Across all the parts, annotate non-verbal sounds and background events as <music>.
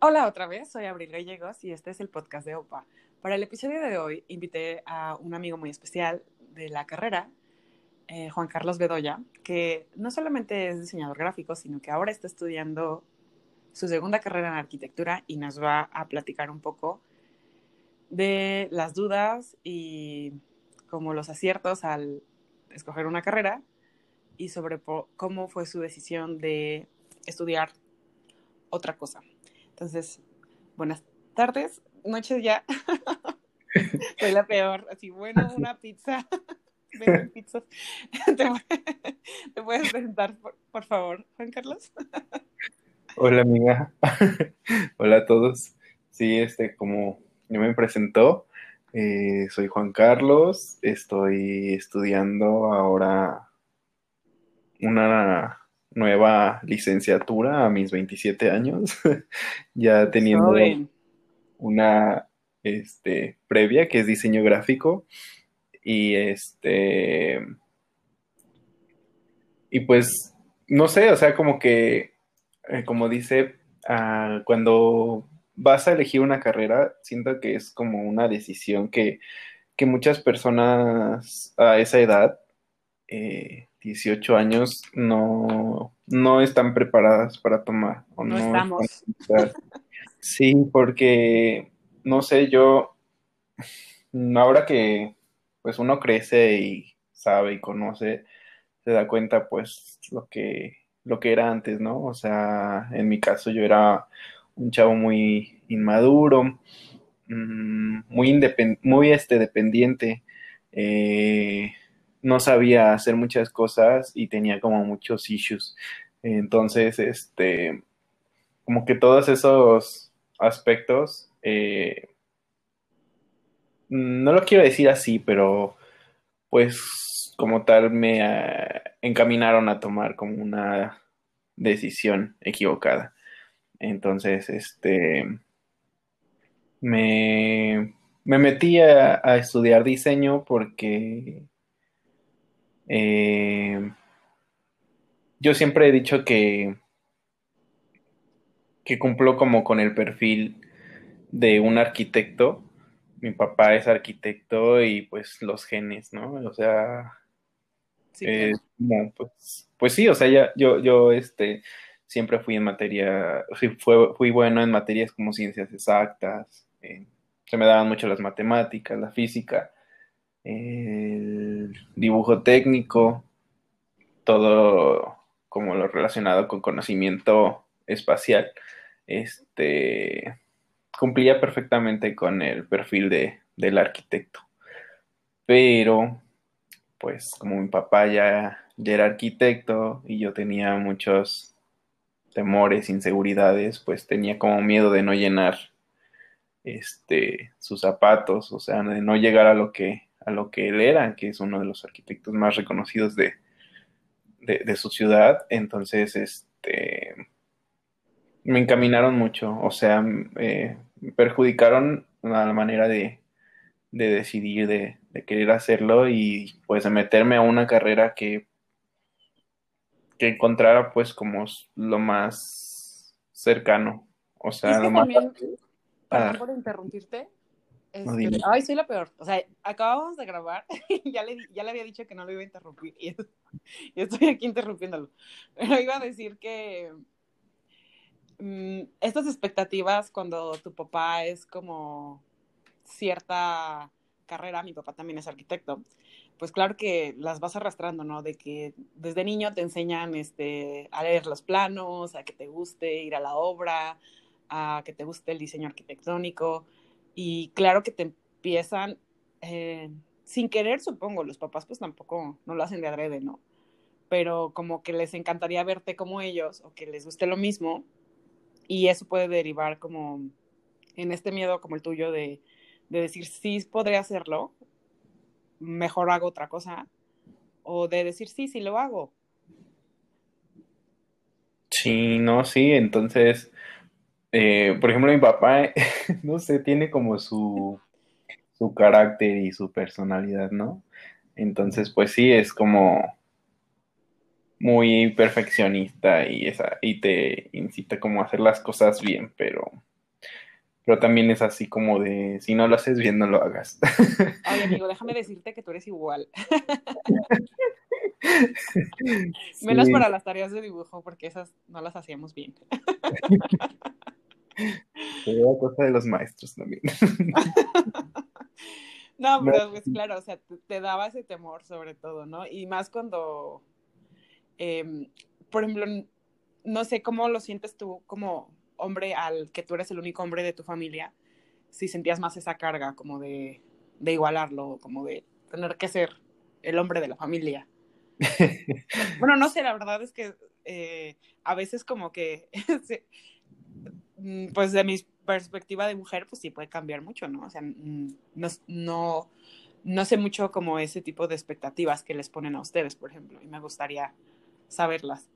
Hola otra vez, soy Abril Gallegos y este es el podcast de OPA. Para el episodio de hoy invité a un amigo muy especial de la carrera, eh, Juan Carlos Bedoya, que no solamente es diseñador gráfico, sino que ahora está estudiando su segunda carrera en arquitectura y nos va a platicar un poco de las dudas y como los aciertos al escoger una carrera y sobre cómo fue su decisión de estudiar otra cosa. Entonces, buenas tardes, noches ya. <laughs> Soy la peor. Así, bueno, una pizza. <laughs> Ven pizzas. <laughs> ¿Te, puedes presentar, por, favor, Juan Carlos? Hola, amiga. Hola a todos. Sí, este, como yo me presentó, eh, soy Juan Carlos. Estoy estudiando ahora una nueva licenciatura a mis 27 años, <laughs> ya teniendo una este, previa que es diseño gráfico y este y pues no sé, o sea, como que eh, como dice, ah, cuando vas a elegir una carrera, siento que es como una decisión que, que muchas personas a esa edad eh, 18 años no, no están preparadas para tomar. O no, estamos. Sí, porque, no sé, yo, ahora que pues uno crece y sabe y conoce, se da cuenta pues lo que, lo que era antes, ¿no? O sea, en mi caso yo era un chavo muy inmaduro, mm, muy, muy este, dependiente. Eh, no sabía hacer muchas cosas y tenía como muchos issues. Entonces, este, como que todos esos aspectos, eh, no lo quiero decir así, pero pues como tal me eh, encaminaron a tomar como una decisión equivocada. Entonces, este, me, me metí a estudiar diseño porque eh, yo siempre he dicho que, que cumplo como con el perfil de un arquitecto. Mi papá es arquitecto y pues los genes, ¿no? O sea, pues, pues sí, o sea, ya, yo, yo este, siempre fui en materia, fue, fui bueno en materias como ciencias exactas, eh, se me daban mucho las matemáticas, la física el dibujo técnico, todo como lo relacionado con conocimiento espacial, este, cumplía perfectamente con el perfil de, del arquitecto. Pero, pues como mi papá ya, ya era arquitecto y yo tenía muchos temores, inseguridades, pues tenía como miedo de no llenar este, sus zapatos, o sea, de no llegar a lo que a lo que él era, que es uno de los arquitectos más reconocidos de, de, su ciudad. Entonces, este, me encaminaron mucho, o sea, me perjudicaron la manera de, de decidir, de, de, querer hacerlo y pues de meterme a una carrera que, que encontrara pues como lo más cercano, o sea, lo más... Perdón por interrumpirte, este, ay, soy la peor. O sea, acabamos de grabar <laughs> y ya le, ya le había dicho que no lo iba a interrumpir. Y, <laughs> estoy aquí interrumpiéndolo. <laughs> Pero iba a decir que mm, estas expectativas cuando tu papá es como cierta carrera, mi papá también es arquitecto, pues claro que las vas arrastrando, ¿no? De que desde niño te enseñan este, a leer los planos, a que te guste ir a la obra, a que te guste el diseño arquitectónico. Y claro que te empiezan, eh, sin querer supongo, los papás pues tampoco no lo hacen de adrede, ¿no? Pero como que les encantaría verte como ellos o que les guste lo mismo y eso puede derivar como en este miedo como el tuyo de, de decir sí podría hacerlo, mejor hago otra cosa o de decir sí, sí lo hago. Sí, no, sí, entonces eh, por ejemplo, mi papá, <laughs> no sé, tiene como su, su carácter y su personalidad, ¿no? Entonces, pues sí, es como, muy perfeccionista y, esa, y te incita como a hacer las cosas bien, pero, pero también es así como de, si no lo haces bien, no lo hagas. <laughs> Ay, amigo, déjame decirte que tú eres igual. <laughs> Menos para las tareas de dibujo, porque esas no las hacíamos bien. Sería cosa de los maestros también. <laughs> No, pero pues claro, o sea, te, daba ese temor sobre todo, ¿no? Y más cuando, em, por ejemplo, no sé cómo lo sientes tú como hombre al que tú eres el único hombre de tu familia, si sentías más esa carga como de, de igualarlo, como de tener que ser el hombre de la familia. <laughs> bueno, no sé, la verdad es que eh, a veces como que, <laughs> pues de mis perspectiva de mujer, pues sí puede cambiar mucho, ¿no? O sea, mm, no, no, no sé mucho como ese tipo de expectativas que les ponen a ustedes, por ejemplo, y me gustaría saberlas.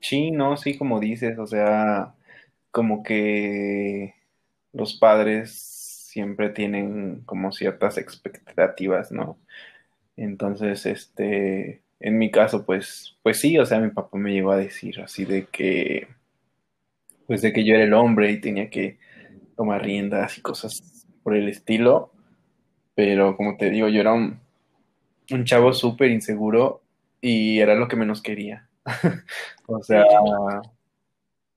Sí, no, sí, como dices, o sea, como que los padres siempre tienen como ciertas expectativas, ¿no? Entonces, este, en mi caso, pues, pues sí, o sea, mi papá me llegó a decir así de que, pues de que yo era el hombre y tenía que tomar riendas y cosas por el estilo. Pero como te digo, yo era un, chavo súper inseguro y era lo que menos quería. <laughs> o sea,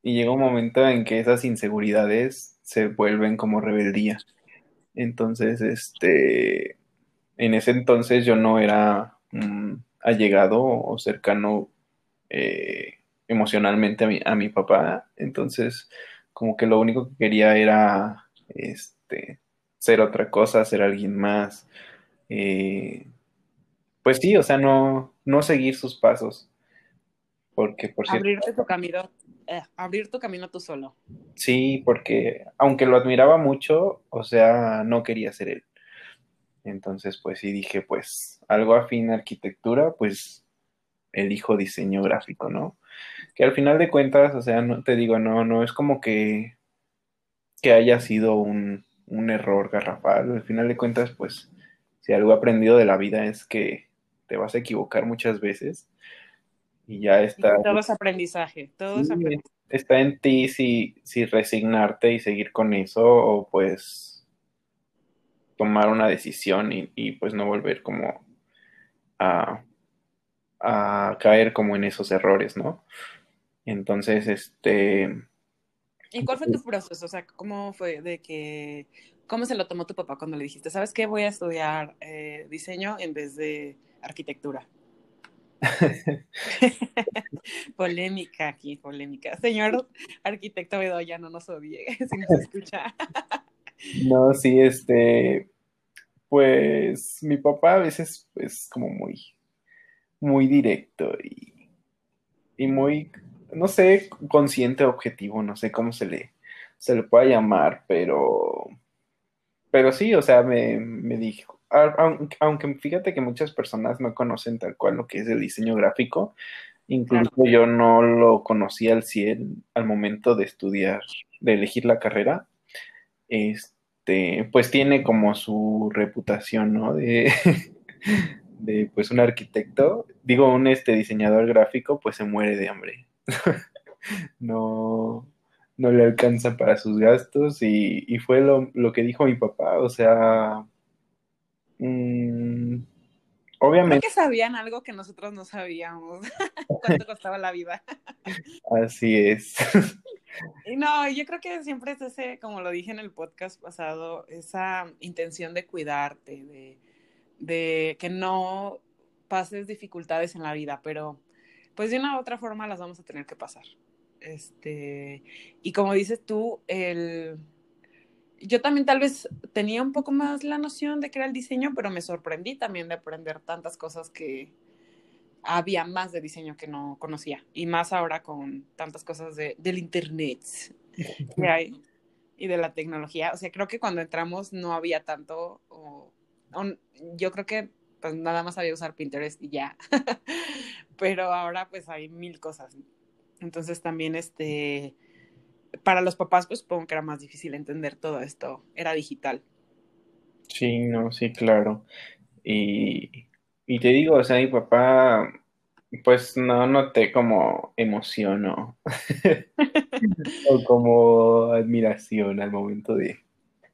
y llega un momento en que esas inseguridades se vuelven como rebeldía. Entonces, este, en ese entonces yo no era allegado o cercano eh, emocionalmente a mi, a mi papá. Entonces, como que lo único que quería era este, ser otra cosa, ser alguien más. Eh, pues sí, o sea, no, no seguir sus pasos. Porque, por cierto. Abrirte tu camino, eh, abrir tu camino tú solo. Sí, porque aunque lo admiraba mucho, o sea, no quería ser él. Entonces, pues sí dije, pues algo afín a arquitectura, pues elijo diseño gráfico, ¿no? que al final de cuentas, o sea, no te digo, no, no es como que, que haya sido un, un error garrafal. Al final de cuentas, pues, si algo he aprendido de la vida es que te vas a equivocar muchas veces y ya está. Todo es aprendizaje, todo es aprendizaje. Está en ti si, si resignarte y seguir con eso o pues tomar una decisión y, y pues no volver como a, a caer como en esos errores, ¿no? Entonces, este... ¿Y cuál fue tu proceso? O sea, ¿cómo fue de que... ¿Cómo se lo tomó tu papá cuando le dijiste, sabes qué, voy a estudiar eh, diseño en vez de arquitectura? <laughs> polémica aquí, polémica. Señor arquitecto Bedoya, no nos odie <laughs> si nos escucha. no, sí, este, pues mi papá a veces es como muy, muy directo y, y muy no sé, consciente objetivo, no sé cómo se le, se le pueda llamar, pero, pero sí, o sea, me, me dijo, aunque, fíjate que muchas personas no conocen tal cual lo que es el diseño gráfico, incluso yo no lo conocía al 100 al momento de estudiar, de elegir la carrera, este, pues tiene como su reputación, ¿no? De, <laughs> de pues un arquitecto, digo, un este diseñador gráfico, pues se muere de hambre. <laughs> no, no le alcanza para sus gastos y, fue lo, que dijo mi papá, o sea, mm, obviamente... Creo que sabían algo que nosotros no sabíamos, <laughs> cuánto costaba la vida. Así es. <laughs> Y no, yo creo que siempre es ese, como lo dije en el podcast pasado, esa intención de cuidarte, de, de que no pases dificultades en la vida, pero pues de una u otra forma las vamos a tener que pasar. Este, y como dices tú, el, yo también tal vez tenía un poco más la noción de que era el diseño, pero me sorprendí también de aprender tantas cosas que había más de diseño que no conocía. Y más ahora con tantas cosas de, del internet que hay y de la tecnología. O sea, creo que cuando entramos no había tanto, yo creo que pues nada más sabía usar Pinterest y ya. <laughs> Pero ahora pues hay mil cosas. Entonces también este, para los papás pues supongo que era más difícil entender todo esto. Era digital. Sí, no, sí, claro. Y, y te digo, o sea, mi papá Pues no noté como emoción <laughs> o, como admiración al momento de,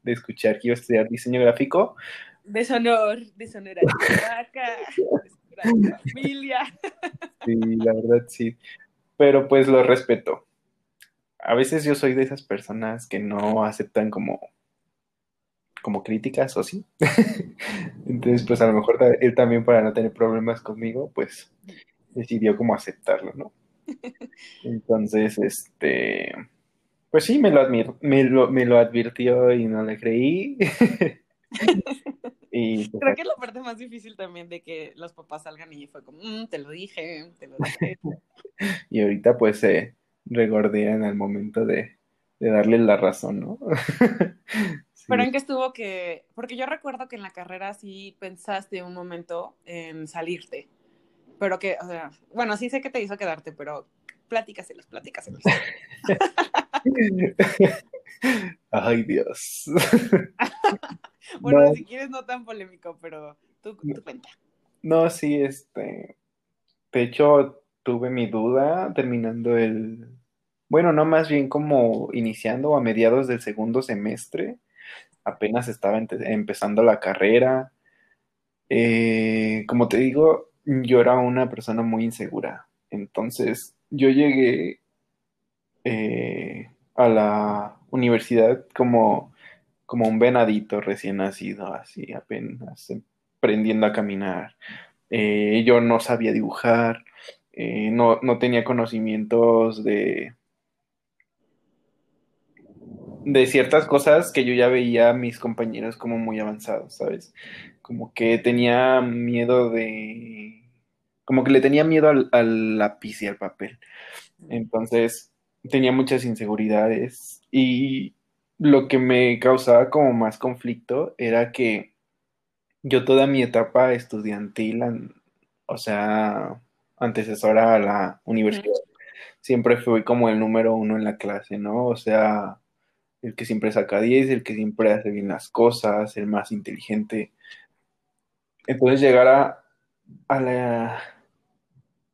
de, escuchar que iba a estudiar diseño gráfico. Deshonor, deshonor a tu vaca, familia. Sí, la verdad sí. Pero pues lo respeto. A veces yo soy de esas personas que no aceptan como como críticas o sí. <laughs> Entonces, pues a lo mejor él también para no tener problemas conmigo, pues decidió como aceptarlo, ¿no? Entonces, este, pues sí, me lo, admiro, me lo, me lo advirtió y no le creí. <laughs> y, Creo que es la parte más difícil también de que los papás salgan y fue como, mm, te lo dije, te lo dije. <laughs> y ahorita pues se regordean al momento de, de darle la razón, ¿no? <laughs> Pero en qué estuvo que, porque yo recuerdo que en la carrera sí pensaste un momento en salirte, pero que, o sea, bueno, sí sé que te hizo quedarte, pero platícaselos, platícaselos. <laughs> Ay, Dios. <laughs> bueno, si quieres no tan polémico, pero tú, tú cuenta. No, sí, este, de hecho, tuve mi duda terminando el, bueno, no más bien como iniciando a mediados del segundo semestre, apenas estaba empezando la carrera. Eh, como te digo, yo era una persona muy insegura. Entonces, yo llegué eh, a la universidad como, como un venadito recién nacido, así apenas aprendiendo a caminar. Eh, yo no sabía dibujar, no, no tenía conocimientos de, de ciertas cosas que yo ya veía a mis compañeros como muy avanzados, ¿sabes? Como que tenía miedo de... Como que le tenía miedo al, lápiz y al papel. Entonces tenía muchas inseguridades y lo que me causaba como más conflicto era que yo toda mi etapa estudiantil, o sea, antecesora a la universidad, siempre fui como el número uno en la clase, ¿no? O sea, el que siempre saca 10, el que siempre hace bien las cosas, el más inteligente. Entonces llegar a, a la,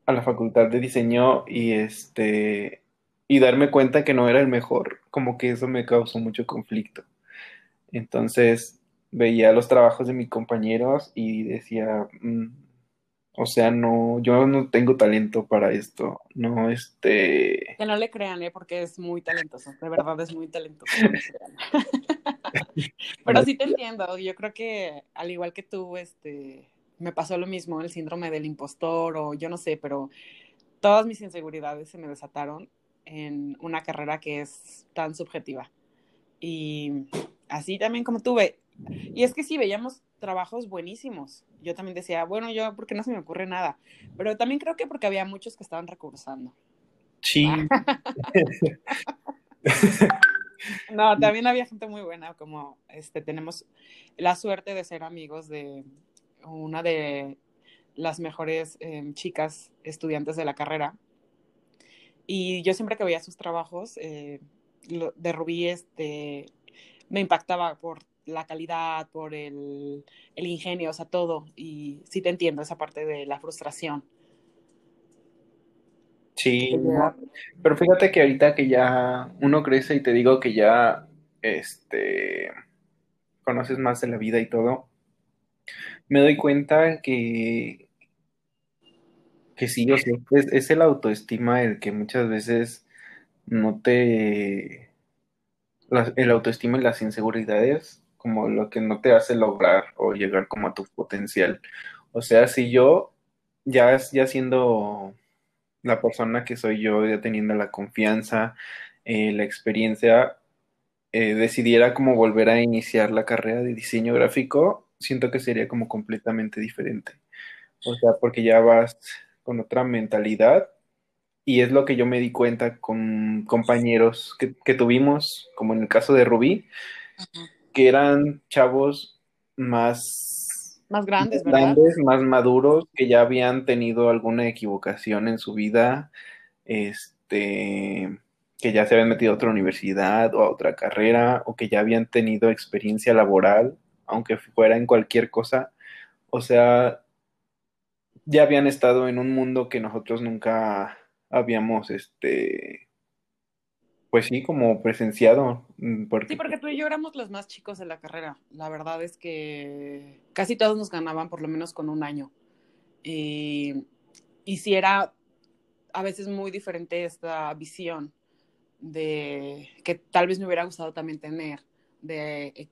a la facultad de diseño y este y darme cuenta que no era el mejor, como que eso me causó mucho conflicto. Entonces veía los trabajos de mis compañeros y decía, mm, o sea, no, yo no tengo talento para esto, no, este... Que no le crean, ¿eh? Porque es muy talentoso, de verdad es muy talentoso. <laughs> Pero sí te entiendo, yo creo que al igual que tú, este, me pasó lo mismo, el síndrome del impostor o yo no sé, pero todas mis inseguridades se me desataron en una carrera que es tan subjetiva. Y así también como tuve, y es que sí, veíamos trabajos buenísimos. Yo también decía, bueno, yo, ¿por qué no se me ocurre nada? Pero también creo que porque había muchos que estaban recursando. Sí. <laughs> no, también había gente muy buena, como este, tenemos la suerte de ser amigos de una de las mejores em, chicas estudiantes de la carrera. Y yo siempre que veía sus trabajos eh, de Rubí, este, me impactaba por la calidad, por el, ingenio, o sea, todo. Y sí te entiendo esa parte de la frustración. Sí, pero fíjate que ahorita que ya uno crece y te digo que ya este conoces más de la vida y todo, me doy cuenta que que sí, o sea, es, es el autoestima el que muchas veces no te el autoestima y las inseguridades como lo que no te hace lograr o llegar como a tu potencial. O sea, si yo ya, ya siendo la persona que soy yo, ya teniendo la confianza, eh, la experiencia, eh, decidiera como volver a iniciar la carrera de diseño gráfico, siento que sería como completamente diferente. O sea, porque ya vas con otra mentalidad y es lo que yo me di cuenta con compañeros que, que tuvimos, como en el caso de Rubí, que eran chavos más, más grandes, más maduros, que ya habían tenido alguna equivocación en su vida, este, que ya se habían metido a otra universidad o a otra carrera, o que ya habían tenido experiencia laboral, aunque fuera en cualquier cosa. O sea, ya habían estado en un mundo que nosotros nunca habíamos, este, pues sí, como presenciado. Mm. Sí, porque tú y yo éramos los más chicos de la carrera. La verdad es que casi todos nos ganaban por lo menos con un año. Y, y sí era a veces muy diferente esta visión de que tal vez me hubiera gustado también tener, de,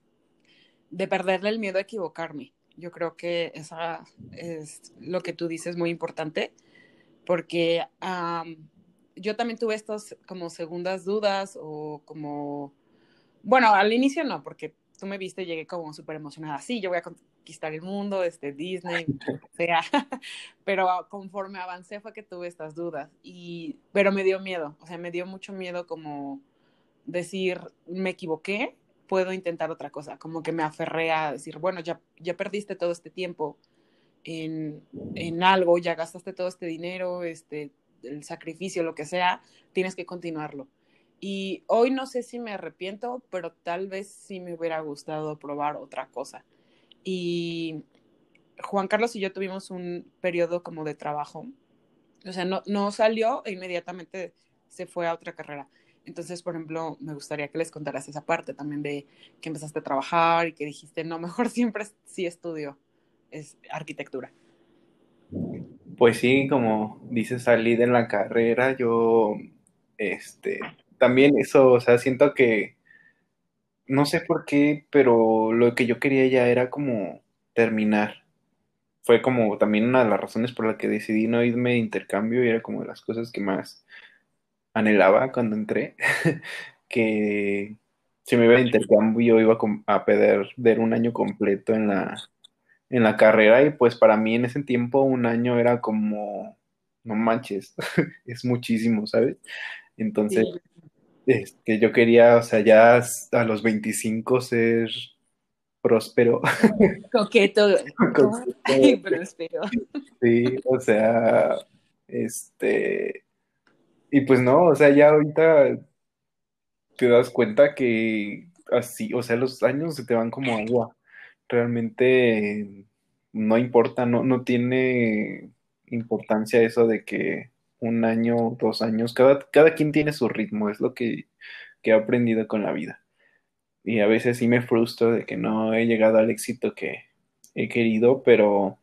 de perderle el miedo a equivocarme. Yo creo que esa es lo que tú dices muy importante, porque yo también tuve estas como segundas dudas o como, bueno, al inicio no, porque tú me viste y llegué como súper emocionada, sí, yo voy a conquistar el mundo, este Disney, <laughs> o sea, <laughs> pero conforme avancé fue que tuve estas dudas, y, pero me dio miedo, o sea, me dio mucho miedo como decir, me equivoqué, puedo intentar otra cosa, como que me aferré a decir, bueno, ya, ya perdiste todo este tiempo en, en algo, ya gastaste todo este dinero, este, el sacrificio, lo que sea, tienes que continuarlo. Y hoy no sé si me arrepiento, pero tal vez sí me hubiera gustado probar otra cosa. Y Juan Carlos y yo tuvimos un periodo como de trabajo. O sea, no, no salió e inmediatamente se fue a otra carrera. Entonces, por ejemplo, me gustaría que les contaras esa parte también de que empezaste a trabajar y que dijiste, no, <laughs> mejor siempre sí estudio es arquitectura. Pues sí, como dices, salí de la carrera, yo, este, también eso, o sea, siento que, no sé por qué, pero lo que yo quería ya era como terminar. Fue como también una de las razones por las que decidí no irme de intercambio y era como de las cosas que más anhelaba cuando entré, <laughs> que si me iba de intercambio iba a perder un año completo en la, en la carrera y pues para mí en ese tiempo un año era como, no manches, <laughs> es muchísimo, ¿sabes? Entonces, este, yo quería, o sea, ya a los 25 ser próspero. <laughs> Coqueto. Coqueto. próspero. Sí, o sea, este, y pues no, o sea, ya ahorita te das cuenta que así, o sea, los años se te van como agua realmente no importa, no, no tiene importancia eso de que un año, dos años, cada, cada quien tiene su ritmo, es lo que, he aprendido con la vida. Y a veces sí me frustro de que no he llegado al éxito que he querido, pero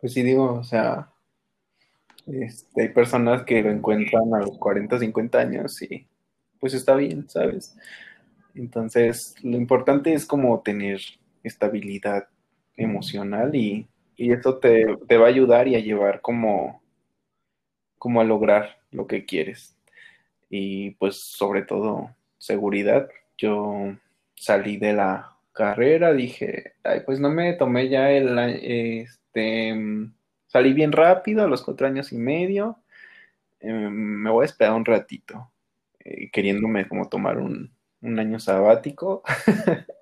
pues sí digo, o sea, este, hay personas que lo encuentran a los 40, 50 años y pues está bien, ¿sabes? Entonces, lo importante es como tener estabilidad emocional y, eso te, va a ayudar y a llevar como, como a lograr lo que quieres. Y pues sobre todo seguridad. Yo salí de la carrera, dije, ay, pues no me tomé ya el, este, salí bien rápido a los cuatro años y medio. Em, me voy a esperar un ratito, eh, queriéndome como tomar un, un año sabático. <laughs>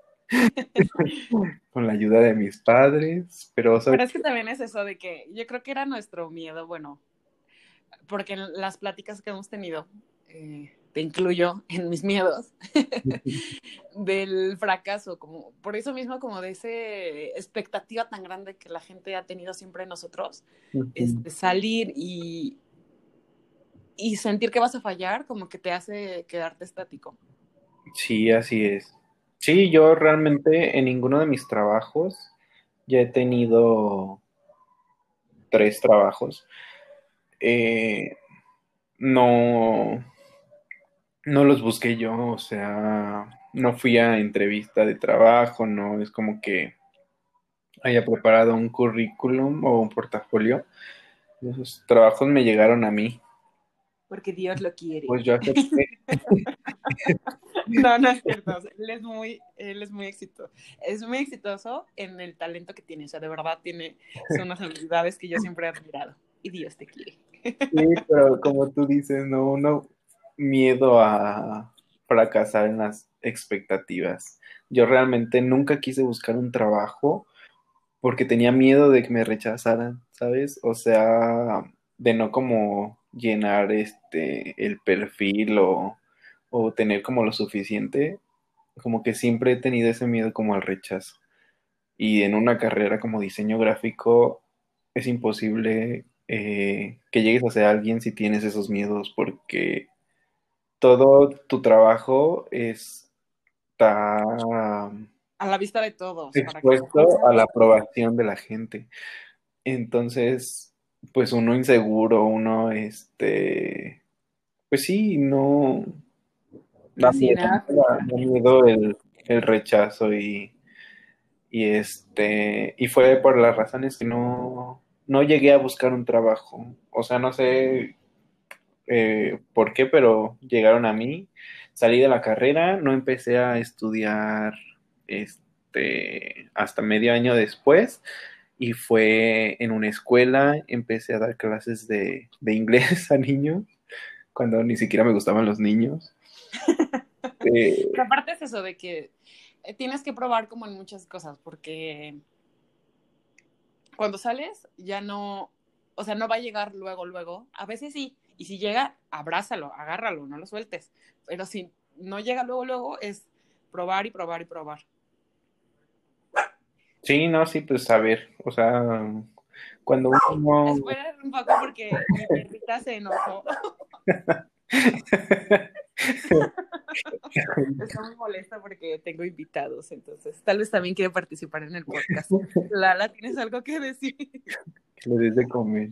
con la ayuda de mis padres, pero... Pero es que también es eso de que yo creo que era nuestro miedo, bueno, porque en las pláticas que hemos tenido, eh, te incluyo en mis miedos, <laughs> del fracaso, como por eso mismo como de esa expectativa tan grande que la gente ha tenido siempre en nosotros, este, salir y, y sentir que vas a fallar, como que te hace quedarte estático. Sí, así es. Sí, yo realmente en ninguno de mis trabajos ya he tenido tres trabajos. Eh, no, no los busqué yo, o sea, no fui a entrevista de trabajo, no es como que haya preparado un currículum o un portafolio. Los trabajos me llegaron a mí. Porque Dios lo quiere. Pues yo acepté. <laughs> No, no es cierto. Él es muy, él es muy exitoso. Es muy exitoso en el talento que tiene. O sea, de verdad tiene, son unas habilidades que yo siempre he admirado. Y Dios te quiere. Sí, pero como tú dices, no, uno miedo a fracasar en las expectativas. Yo realmente nunca quise buscar un trabajo porque tenía miedo de que me rechazaran, ¿sabes? O sea, de no como llenar este el perfil o o tener como lo suficiente, como que siempre he tenido ese miedo como al rechazo. Y en una carrera como diseño gráfico, es imposible eh, que llegues a ser alguien si tienes esos miedos, porque todo tu trabajo está a la vista de todos. Expuesto a la aprobación de la gente. Entonces, pues uno inseguro, uno, este, pues sí, no, da miedo, el, el, rechazo y, y este, y fue por las razones que no, no llegué a buscar un trabajo. O sea, no sé eh, por qué, pero llegaron a mí. Salí de la carrera, no empecé a estudiar este, hasta medio año después y fue en una escuela, empecé a dar clases de, inglés <laughs> a niños, cuando ni siquiera me gustaban los niños. <laughs> eh, aparte es eso de que eh, tienes que probar como en muchas cosas, porque cuando sales ya no, o sea, no va a llegar luego, luego. A veces sí, y si llega, abrázalo, agárralo, no lo sueltes. Pero si no llega luego, luego, es probar y probar y probar. Sí, no, sí, pues a ver, o sea, cuando uno... <laughs> Espera un poco porque mi perrita se enojó. <laughs> Está muy molesta porque tengo invitados, entonces tal vez también quiere participar en el podcast. Lala, ¿tienes algo que decir? Le des de comer.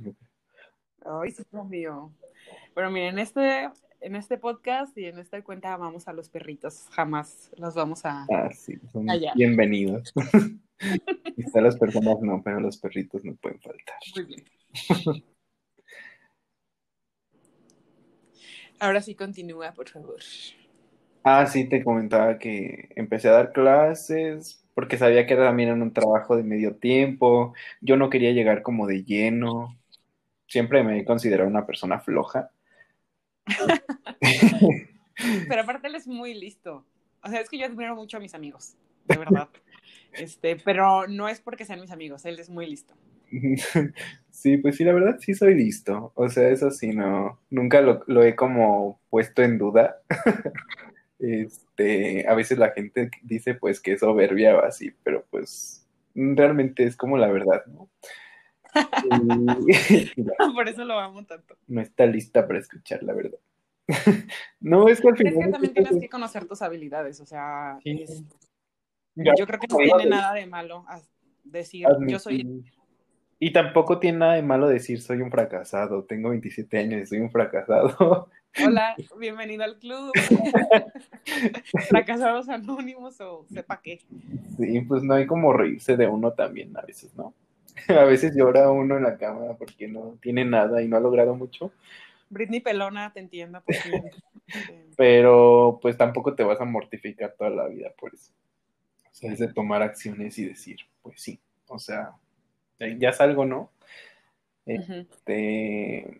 Ay, sí, mío. Pero miren, este, en este podcast y en esta cuenta vamos a los perritos. Jamás los vamos a. Ah, sí, son bienvenidos. <laughs> Quizá las personas no, pero los perritos no pueden faltar. Muy bien. Ahora sí continúa, por favor. Ah, sí, te comentaba que empecé a dar clases porque sabía que era también en un trabajo de medio tiempo. Yo no quería llegar como de lleno. Siempre me he considerado una persona floja. <laughs> Pero aparte él es muy listo. O sea, es que yo admiro mucho a mis amigos, de verdad. Este, pero no es porque sean mis amigos, él es muy listo. Sí, pues sí, la verdad sí soy listo. O sea, eso sí, no, nunca lo, lo he como puesto en duda. <laughs> Este, a veces la gente dice pues que es soberbia o así, pero pues realmente es como la verdad, ¿no? <laughs> Por eso lo amo tanto. No está lista para escuchar la verdad. <laughs> no, es que al final. Es que también tienes que conocer tus habilidades, o sea. Yo creo que no tiene nada de malo decir yo soy. Y tampoco tiene nada de malo decir soy un fracasado, tengo 27 años y soy un fracasado. <laughs> Hola, bienvenido al club. Fracasados anónimos o sepa qué. Sí, pues no hay como reírse de uno también a veces, ¿no? <laughs> A veces llora uno en la cámara porque no tiene nada y no ha logrado mucho. Britney Pelona, te entiendo. <laughs> Pero pues tampoco te vas a mortificar toda la vida por eso. O sea, es de tomar acciones y decir, pues sí, o sea, ya salgo, ¿no? Este,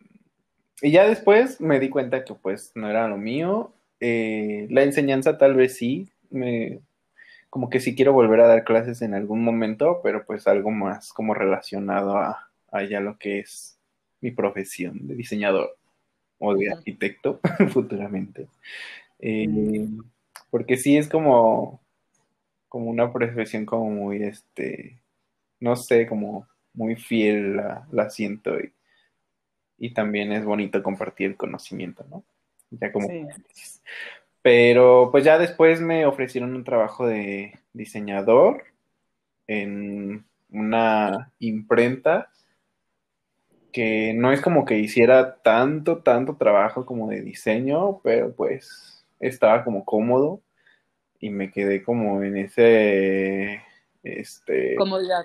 y ya después me di cuenta que pues no era lo mío. Eh, la enseñanza tal vez sí, me, como que sí quiero volver a dar clases en algún momento, pero pues algo más como relacionado a, ya lo que es mi profesión de diseñador o de arquitecto <laughs> futuramente. Eh, mm. porque sí es como, como una profesión como muy, este, no sé, como muy fiel la, la siento y, y, también es bonito compartir el conocimiento, ¿no? Ya como pero pues ya después me ofrecieron un trabajo de diseñador en una imprenta que no es como que hiciera tanto, tanto trabajo como de diseño, pero pues estaba como cómodo y me quedé como en ese, este... Comodidad.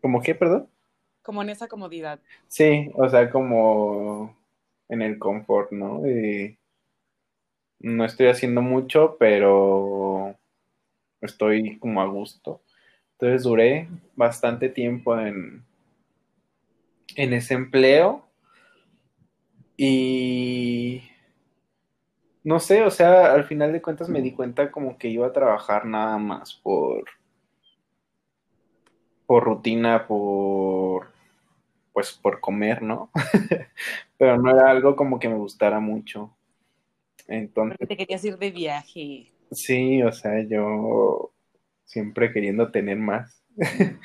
¿Cómo qué, perdón? Como en esa comodidad. Sí, o sea, como en el confort, ¿no? No estoy haciendo mucho, pero estoy como a gusto. Entonces duré bastante tiempo en, en ese empleo y no sé, o sea, al final de cuentas me di cuenta como que iba a trabajar nada más por por rutina, por pues por comer, ¿no? <laughs> Pero no era algo como que me gustara mucho. Entonces, Porque te querías ir de viaje. Sí, o sea, yo siempre queriendo tener más. <laughs>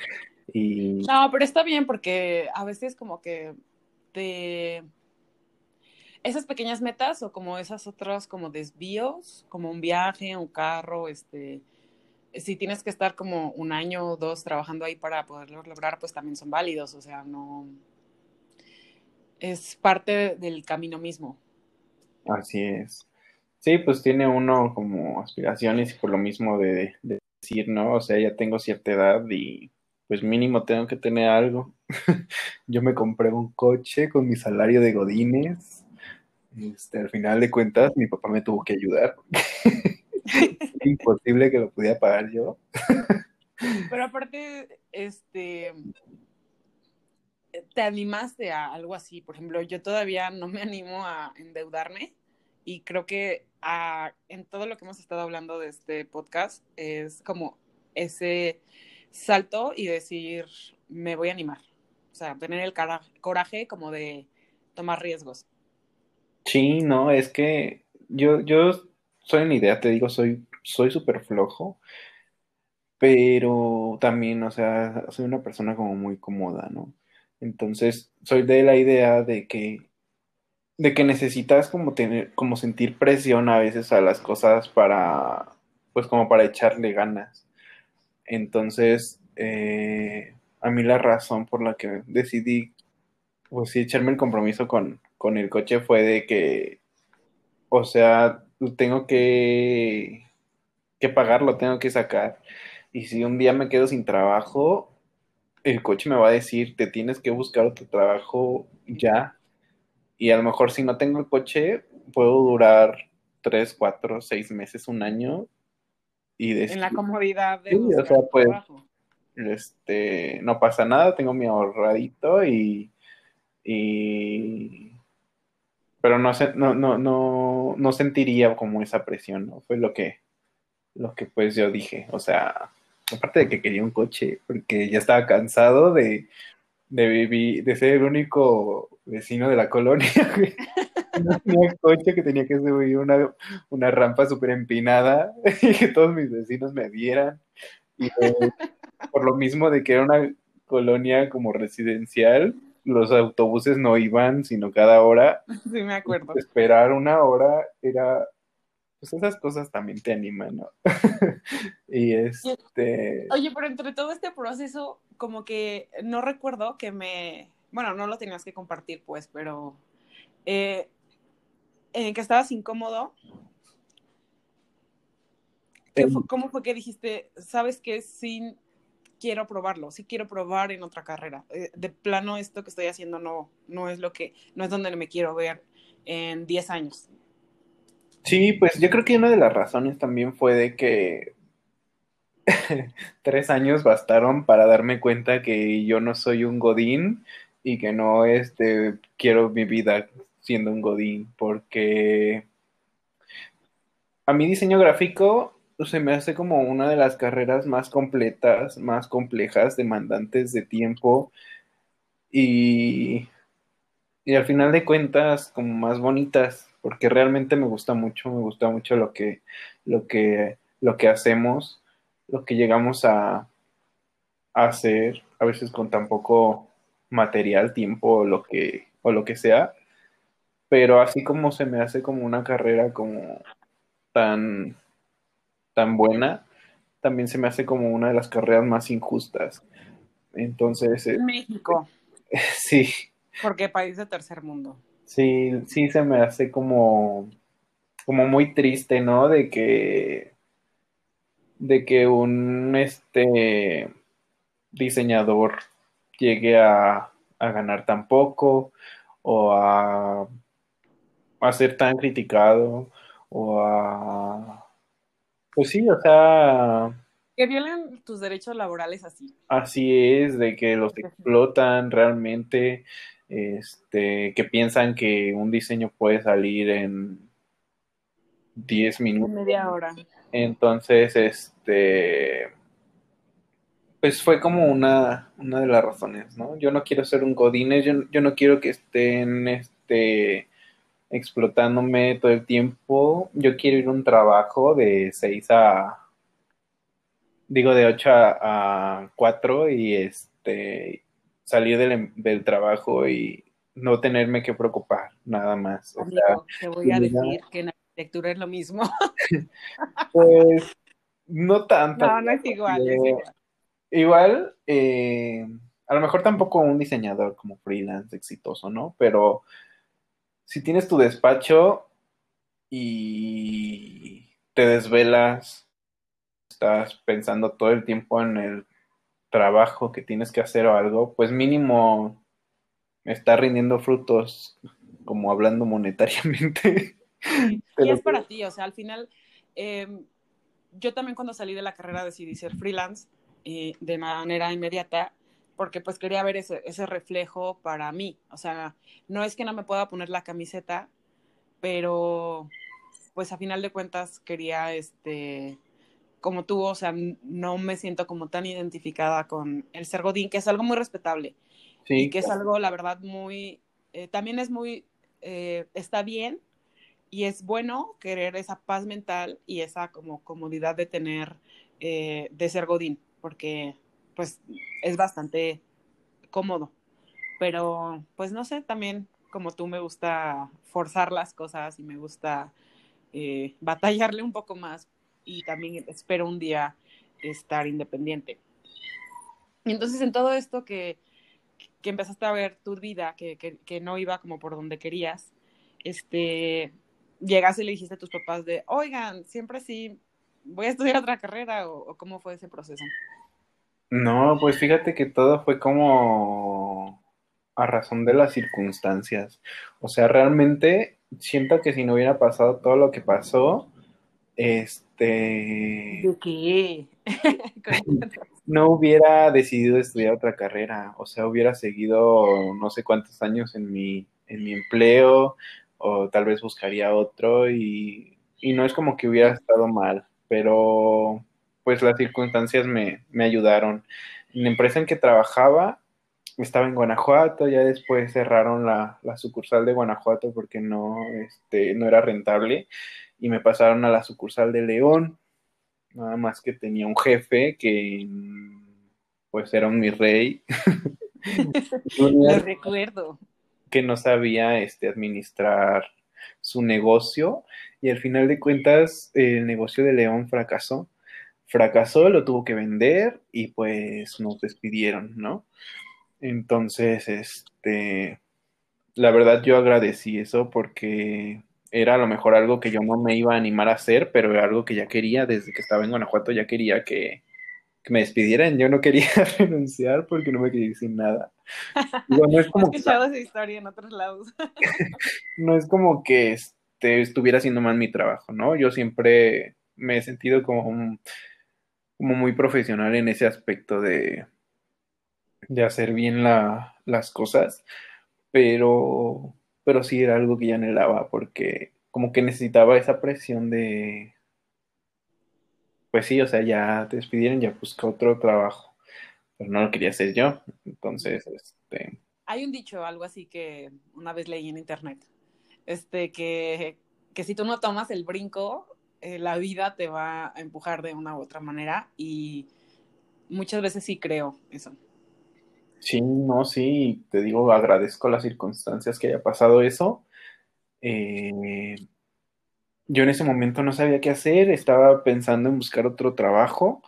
Y... No, pero está bien porque a veces como que te... Esas pequeñas metas o como esas otras como desvíos, como un viaje, un carro, este, si tienes que estar como un año o dos trabajando ahí para poderlo lograr, pues también son válidos, o sea, no es parte del camino mismo. Así es. Sí, pues tiene uno como aspiraciones y por lo mismo de, decir, ¿no? O sea, ya tengo cierta edad y pues mínimo tengo que tener algo. <laughs> Yo me compré un coche con mi salario de godines. Este, al final de cuentas, mi papá me tuvo que ayudar. <laughs> Imposible que lo pudiera pagar yo. Pero aparte, este, ¿te animaste a algo así? Por ejemplo, yo todavía no me animo a endeudarme y creo que en todo lo que hemos estado hablando de este podcast es como ese salto y decir, me voy a animar. O sea, tener el coraje como de tomar riesgos. Sí, no, es que yo, yo soy en idea, te digo, soy soy súper flojo, pero también, o sea, soy una persona como muy cómoda, ¿no? Entonces, soy de la idea de que, de que necesitas como tener, como sentir presión a veces a las cosas para, pues como para echarle ganas. Entonces, eh, a mí la razón por la que decidí, pues sí, echarme el compromiso con, con el coche fue de que, o sea, tengo que, que pagarlo, tengo que sacar. Y si un día me quedo sin trabajo, el coche me va a decir, te tienes que buscar otro trabajo ya. Y a lo mejor si no tengo el coche, puedo durar tres, cuatro, seis meses, un año. Y en la comodidad de sí, o sea, pues, este, no pasa nada, tengo mi ahorradito y, y pero no, no, no, no, no sentiría como esa presión, ¿no? Fue lo que, lo que pues yo dije, o sea, aparte de que quería un coche, porque ya estaba cansado de, de vivir, de ser el único vecino de la colonia <laughs> no tenía <laughs> coche, que tenía que subir una, una rampa súper empinada <laughs> y que todos mis vecinos me vieran. Y por lo mismo de que era una colonia como residencial, los autobuses no iban, sino cada hora. Sí, me acuerdo. Esperar una hora era pues esas cosas también te animan, ¿no? y este... Oye, pero entre todo este proceso, como que no recuerdo que me... Bueno, no lo tenías que compartir, pues, pero... Eh, en que estabas incómodo. ¿Cómo fue que dijiste, sabes que sí quiero probarlo, sí quiero probar en otra carrera? Eh, de plano, esto que estoy haciendo no, no es lo que, no es donde me quiero ver en 10 años. Sí, pues yo creo que una de las razones también fue de que <laughs> tres años bastaron para darme cuenta que yo no soy un godín y que no este, quiero mi vida siendo un godín, porque a mi diseño gráfico se me hace como una de las carreras más completas, más complejas, demandantes de tiempo y, y al final de cuentas como más bonitas porque realmente me gusta mucho, me gusta mucho lo que, lo que, lo que hacemos, lo que llegamos a, hacer, a veces con tan poco material, tiempo o lo que, o lo que sea, pero así como se me hace como una carrera como tan, tan buena, también se me hace como una de las carreras más injustas. Entonces. Eh, México. <laughs> Sí. Porque país de tercer mundo. Sí, sí se me hace como, como muy triste, ¿no? De que, de que un este diseñador llegue a, ganar tan poco o a, a ser tan criticado o a pues sí, o sea que violen tus derechos laborales así. Así es, de que los explotan realmente este, que piensan que un diseño puede salir en 10 minutos. Media hora. Entonces, este, pues fue como una, una de las razones, ¿no? Yo no quiero ser un godines, yo, yo no quiero que estén, este, explotándome todo el tiempo. Yo quiero ir a un trabajo de 6 a, digo, de 8 a, a 4 y este salir del, del trabajo y no tenerme que preocupar, nada más. O sea, te voy a decir que en arquitectura es lo mismo. <laughs> pues, no tanto. No, no es igual, es igual. Igual, eh, a lo mejor tampoco un diseñador como freelance exitoso, ¿no? Pero si tienes tu despacho y te desvelas, estás pensando todo el tiempo en el trabajo que tienes que hacer o algo, pues mínimo está rindiendo frutos, como hablando monetariamente. <laughs> Y es para ti, o sea, al final, em, yo también cuando salí de la carrera decidí ser freelance eh, de manera inmediata porque pues quería ver ese, ese reflejo para mí. O sea, no es que no me pueda poner la camiseta, pero pues a final de cuentas quería, este, como tú, o sea, no me siento como tan identificada con el ser Godín, que es algo muy respetable. Sí, y que es algo, la verdad, muy, eh, también es muy, eh, está bien y es bueno querer esa paz mental y esa como comodidad de tener, eh, de ser Godín, porque pues es bastante cómodo. Pero pues no sé, también como tú me gusta forzar las cosas y me gusta eh, batallarle un poco más y también espero un día estar independiente. Entonces en todo esto que, que empezaste a ver tu vida, que, que, no iba como por donde querías, este, llegaste y le dijiste a tus papás de, oigan, siempre sí, voy a estudiar otra carrera o cómo fue ese proceso. No, pues fíjate que todo fue como a razón de las circunstancias. O sea, realmente siento que si no hubiera pasado todo lo que pasó, este... ¿De qué? <laughs> <laughs> no hubiera decidido estudiar otra carrera. O sea, hubiera seguido no sé cuántos años en mi, en mi empleo o tal vez buscaría otro y, y no es como que hubiera estado mal, pero pues las circunstancias me, ayudaron. En la empresa en que trabajaba estaba en Guanajuato, ya después cerraron la, sucursal de Guanajuato porque no, este, no era rentable y me pasaron a la sucursal de León, nada más que tenía un jefe que pues era un mi rey. <laughs> Lo <laughs> recuerdo. Que no sabía este, administrar su negocio y al final de cuentas el negocio de León fracasó fracasó, lo tuvo que vender y pues nos despidieron, ¿no? Entonces, este, la verdad yo agradecí eso porque era a lo mejor algo que yo no me iba a animar a hacer, pero era algo que ya quería, desde que estaba en Guanajuato ya quería que, me despidieran, yo no quería <laughs> renunciar porque no me quería decir nada. <laughs> no es como escuchado esa historia en otros lados. <laughs> no es como que estuviera haciendo mal mi trabajo, ¿no? Yo siempre me he sentido como como muy profesional en ese aspecto de, de hacer bien las cosas, pero, pero sí era algo que ya anhelaba porque como que necesitaba esa presión de, pues sí, o sea, ya te despidieron, ya busca otro trabajo, pero no lo quería hacer yo, entonces, este... Hay un dicho, algo así que una vez leí en internet, este, que, que si tú no tomas el brinco, eh, la vida te va a empujar de una u otra manera y muchas veces sí creo eso. Sí, no, sí, te digo, agradezco las circunstancias que haya pasado eso. Eh, yo en ese momento no sabía qué hacer, estaba pensando en buscar otro trabajo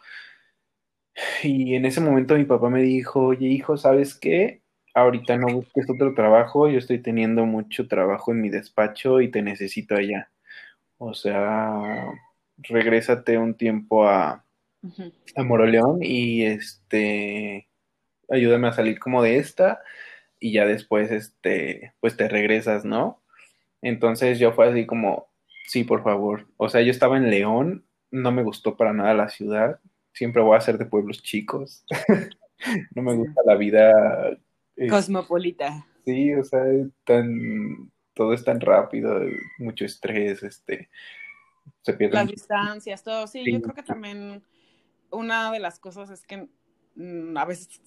y en ese momento mi papá me dijo, oye hijo, ¿sabes qué? Ahorita no busques otro trabajo, yo estoy teniendo mucho trabajo en mi despacho y te necesito allá. O sea, regrésate un tiempo a, a Moroleón y este ayúdame a salir como de esta y ya después este pues te regresas, ¿no? Entonces yo fue así como sí, por favor. O sea, yo estaba en León, no me gustó para nada la ciudad, siempre voy a ser de pueblos chicos. <laughs> no me gusta la vida cosmopolita. Sí, o sea, tan todo es tan rápido, mucho estrés, este, se pierden. Las distancias, todo, sí, yo creo que también una de las cosas es que mm, a veces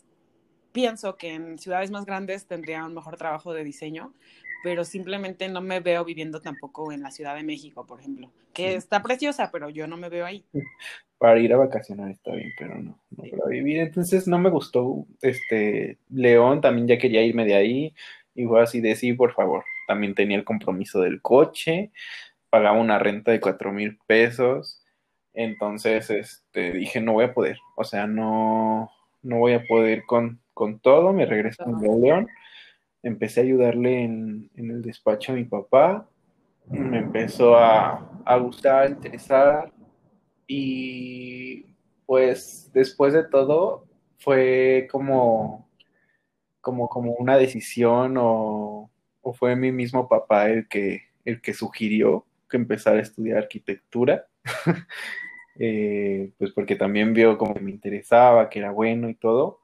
pienso que en ciudades más grandes tendría un mejor trabajo de diseño, pero simplemente no me veo viviendo tampoco en la Ciudad de México, por ejemplo, que está preciosa, pero yo no me veo ahí. Para ir a vacacionar está bien, pero no, no para vivir. Entonces no me gustó este León, también ya quería irme de ahí, y fue así de sí, por favor. También tenía el compromiso del coche, pagaba una renta de cuatro mil pesos, entonces este, dije, no voy a poder, o sea, no, no voy a poder con, con todo, me regreso a León empecé a ayudarle en, el despacho a mi papá, me empezó a, gustar, a interesar y pues después de todo fue como, como, como una decisión o, fue mi mismo papá el que, el que sugirió que empezara a estudiar arquitectura. <laughs> Eh, pues porque también vio como que me interesaba, que era bueno y todo.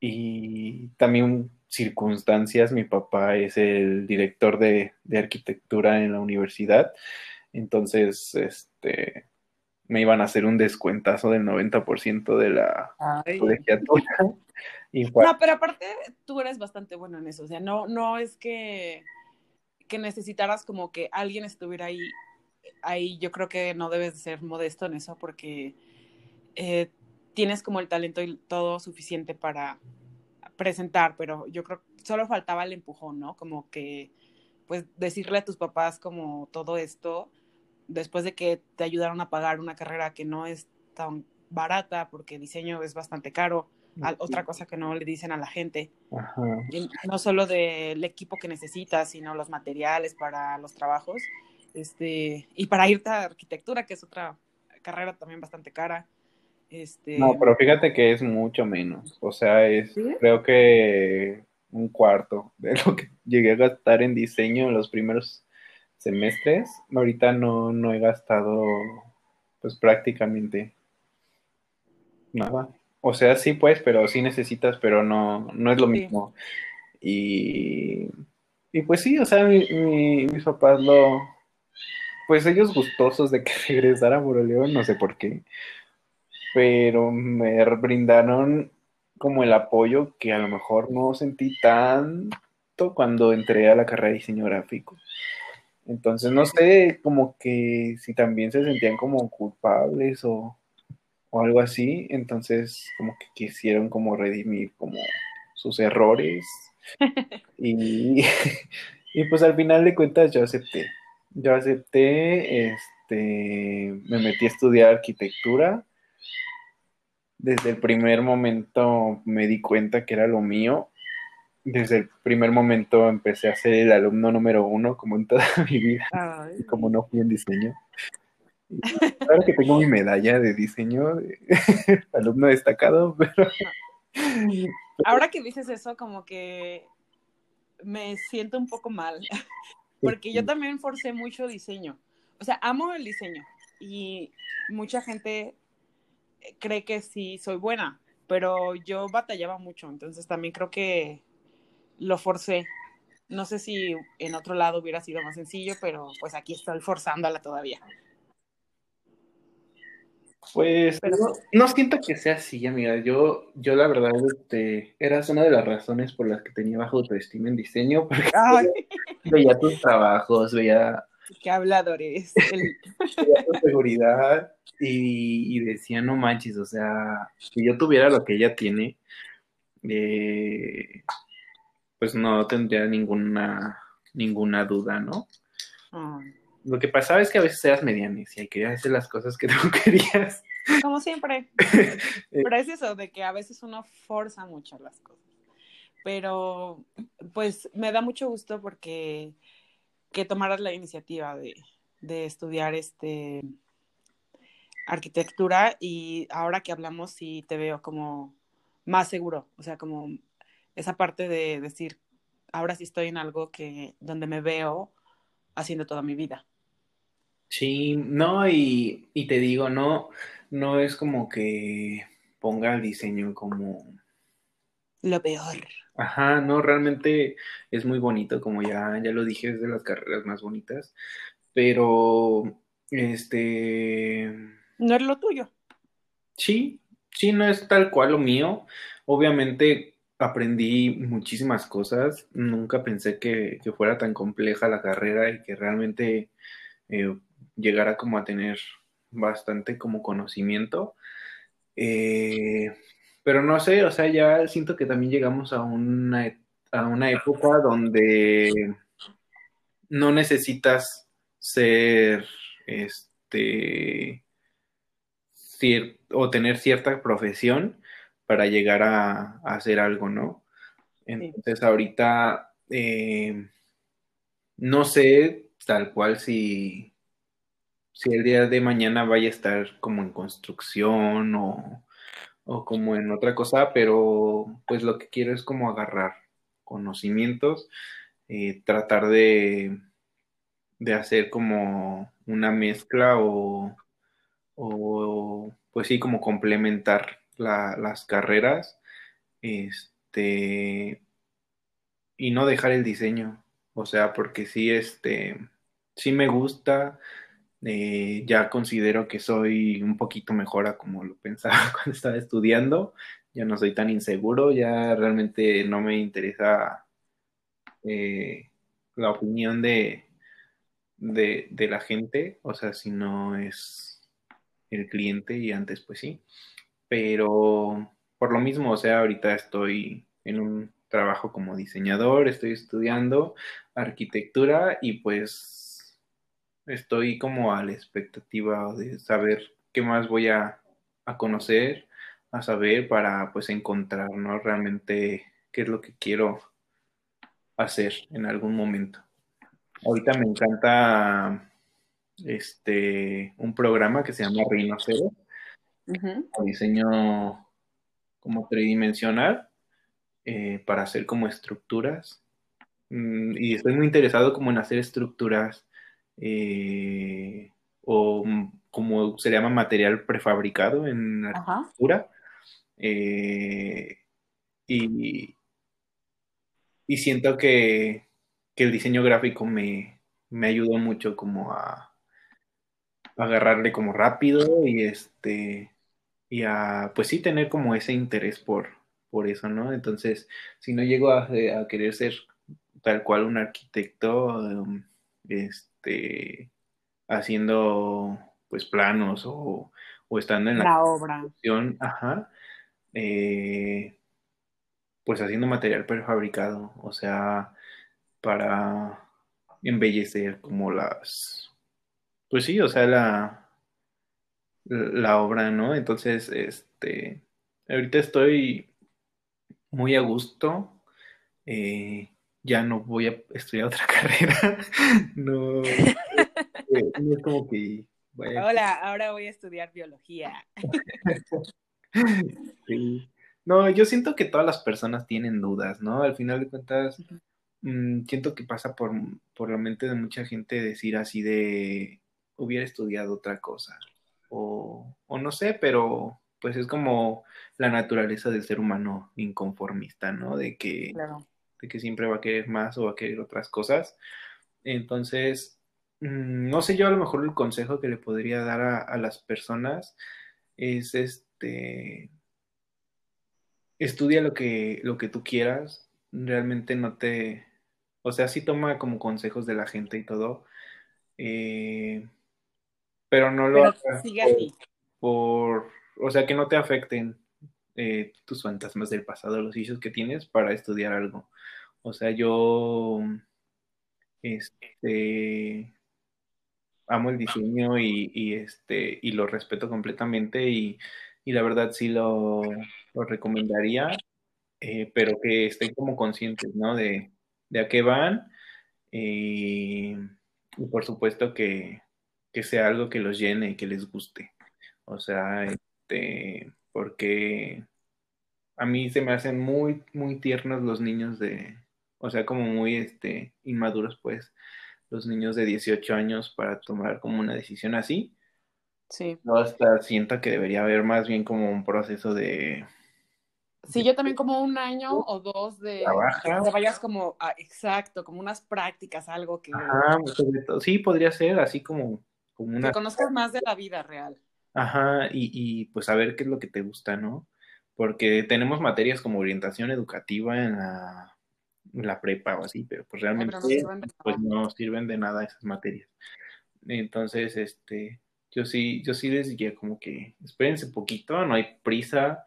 Y también circunstancias, mi papá es el director de, arquitectura en la universidad, entonces este, me iban a hacer un descuentazo del 90% de la colegiatura. No, pero aparte tú eres bastante bueno en eso, o sea, no, no es que, que necesitaras como que alguien estuviera ahí, ahí yo creo que no debes ser modesto en eso porque eh, tienes como el talento y todo suficiente para presentar, pero yo creo que solo faltaba el empujón, ¿no? Como que, pues, decirle a tus papás como todo esto, después de que te ayudaron a pagar una carrera que no es tan barata, porque diseño es bastante caro, otra cosa que no le dicen a la gente, no solo del equipo que necesitas, sino los materiales para los trabajos, este, y para irte a arquitectura, que es otra carrera también bastante cara. Este... No, pero fíjate que es mucho menos. O sea, es creo que un cuarto de lo que <laughs> llegué a gastar en diseño en los primeros semestres. Ahorita no, no he gastado pues prácticamente nada. O sea, sí pues, pero sí necesitas, pero no, no es lo mismo. Y, y pues sí, o sea, mis papás lo, pues ellos gustosos de que <laughs> regresara a León, no sé por qué pero me brindaron como el apoyo que a lo mejor no sentí tanto cuando entré a la carrera de diseño gráfico. Entonces, no sé, como que si también se sentían como culpables o, algo así, entonces como que quisieron como redimir como sus errores. <laughs> y, <laughs> y pues al final de cuentas yo acepté. Yo acepté, este, me metí a estudiar arquitectura desde el primer momento me di cuenta que era lo mío. Desde el primer momento empecé a ser el alumno número uno, como en toda <laughs> mi vida, como no fui en diseño. claro que tengo mi medalla de diseño, de <laughs> alumno destacado, <laughs> pero... Ahora que dices eso, como que me siento un poco mal, porque yo también forcé mucho diseño. O sea, amo el diseño y mucha gente cree que sí soy buena, pero yo batallaba mucho, entonces también creo que lo forcé. No sé si en otro lado hubiera sido más sencillo, pero pues aquí estoy forzándola todavía. Pues no, siento que sea así, amiga. Yo, yo la verdad, este, eras una de las razones por las que tenía bajo autoestima en diseño, porque <laughs> veía tus trabajos, veía Qué hablador eres. <laughs> seguridad y, decía, no manches, o sea, si yo tuviera lo que ella tiene, eh, pues no tendría ninguna, ninguna duda, ¿no? Lo que pasaba es que a veces eras medianesia y querías hacer las cosas que <laughs> no querías. Como siempre. <laughs> Pero es eso, de que a veces uno forza mucho las cosas. Pero, pues, me da mucho gusto porque que tomaras la iniciativa de, estudiar este arquitectura y ahora que hablamos sí te veo como más seguro, o sea, como esa parte de decir, ahora sí estoy en algo que donde me veo haciendo toda mi vida. Sí, no, y, y te digo, no, no es como que ponga el diseño como lo peor. Ajá, no, realmente es muy bonito, como ya, ya lo dije, es de las carreras más bonitas, pero este... No es lo tuyo. Sí, sí, no es tal cual lo mío. Obviamente, aprendí muchísimas cosas. Nunca pensé que, fuera tan compleja la carrera y que realmente eh, llegara como a tener bastante como conocimiento. Eh, pero no sé, o sea, ya siento que también llegamos a una, a una época donde no necesitas ser este o tener cierta profesión para llegar a, hacer algo, ¿no? Entonces ahorita eh, no sé tal cual si, si el día de mañana vaya a estar como en construcción o, o como en otra cosa, pero pues lo que quiero es como agarrar conocimientos, eh, tratar de, de hacer como una mezcla o, o pues sí, como complementar las carreras, este, y no dejar el diseño, o sea, porque sí, este, sí me gusta, eh, ya considero que soy un poquito mejor a como lo <laughs> pensaba cuando estaba estudiando, ya no soy tan inseguro, ya realmente no me interesa eh, la opinión de, de, de la gente, o sea, si no es el cliente y antes pues sí. Pero por lo mismo, o sea, ahorita estoy en un trabajo como diseñador, estoy estudiando arquitectura y pues estoy como a la expectativa de saber qué más voy a, conocer, a saber para pues encontrar, ¿no? Realmente qué es lo que quiero hacer en algún momento. Ahorita me encanta este un programa que se llama Rhinoceros diseño como tridimensional eh, para hacer como estructuras. Mm, y estoy muy interesado como en hacer estructuras eh, o como se llama material prefabricado en arquitectura. Eh, y, y siento que, que, el diseño gráfico me, me ayudó mucho como a agarrarle como rápido y este y a, pues sí, tener como ese interés por, por eso, ¿no? Entonces, si no llego a, querer ser tal cual un arquitecto, um, este, haciendo pues planos o, estando en la, obra. Ajá, eh, pues haciendo material prefabricado, o sea, para embellecer como las, pues sí, o sea, la, la obra, ¿no? Entonces, este, ahorita estoy muy a gusto. Eh, ya no voy a estudiar otra <laughs> carrera. no, <laughs> no es como que Hola, ahora voy a estudiar biología. <laughs> sí. No, yo siento que todas las personas tienen dudas, ¿no? Al final de cuentas, mm, siento que pasa por, por la mente de mucha gente decir así de hubiera estudiado otra cosa o, no sé, pero pues es como la naturaleza del ser humano inconformista, ¿no? De que, de que siempre va a querer más o va a querer otras cosas. Entonces, mm, no sé yo a lo mejor el consejo que le podría dar a, las personas es este estudia lo que, lo que tú quieras, realmente no te, o sea, sí toma como consejos de la gente y todo, eh, pero no lo hagas por, o sea, que no te afecten eh, tus fantasmas del pasado, los hijos que tienes para estudiar algo. O sea, yo este amo el diseño y, este y lo respeto completamente y, la verdad sí lo, recomendaría, eh, pero que estén como conscientes, ¿no? De, a qué van y por supuesto que, que sea algo que los llene y que les guste. O sea, este, porque a mí se me hacen muy, muy tiernos los niños de, o sea, como muy, este, inmaduros, pues, los niños de 18 años para tomar como una decisión así. Sí. No, hasta siento que debería haber más bien como un proceso de... Sí, yo también como un año o dos de... Trabaja. Que vayas como, exacto, como unas prácticas, algo que... Ajá, sí, podría ser así como que conozcas más de la vida real. Ajá, y, y pues saber qué es lo que te gusta, ¿no? porque tenemos materias como orientación educativa en la, la prepa o así, pero pues realmente pues no sirven de nada esas materias. Entonces, este, yo sí, yo sí les diría como que espérense poquito, no hay prisa.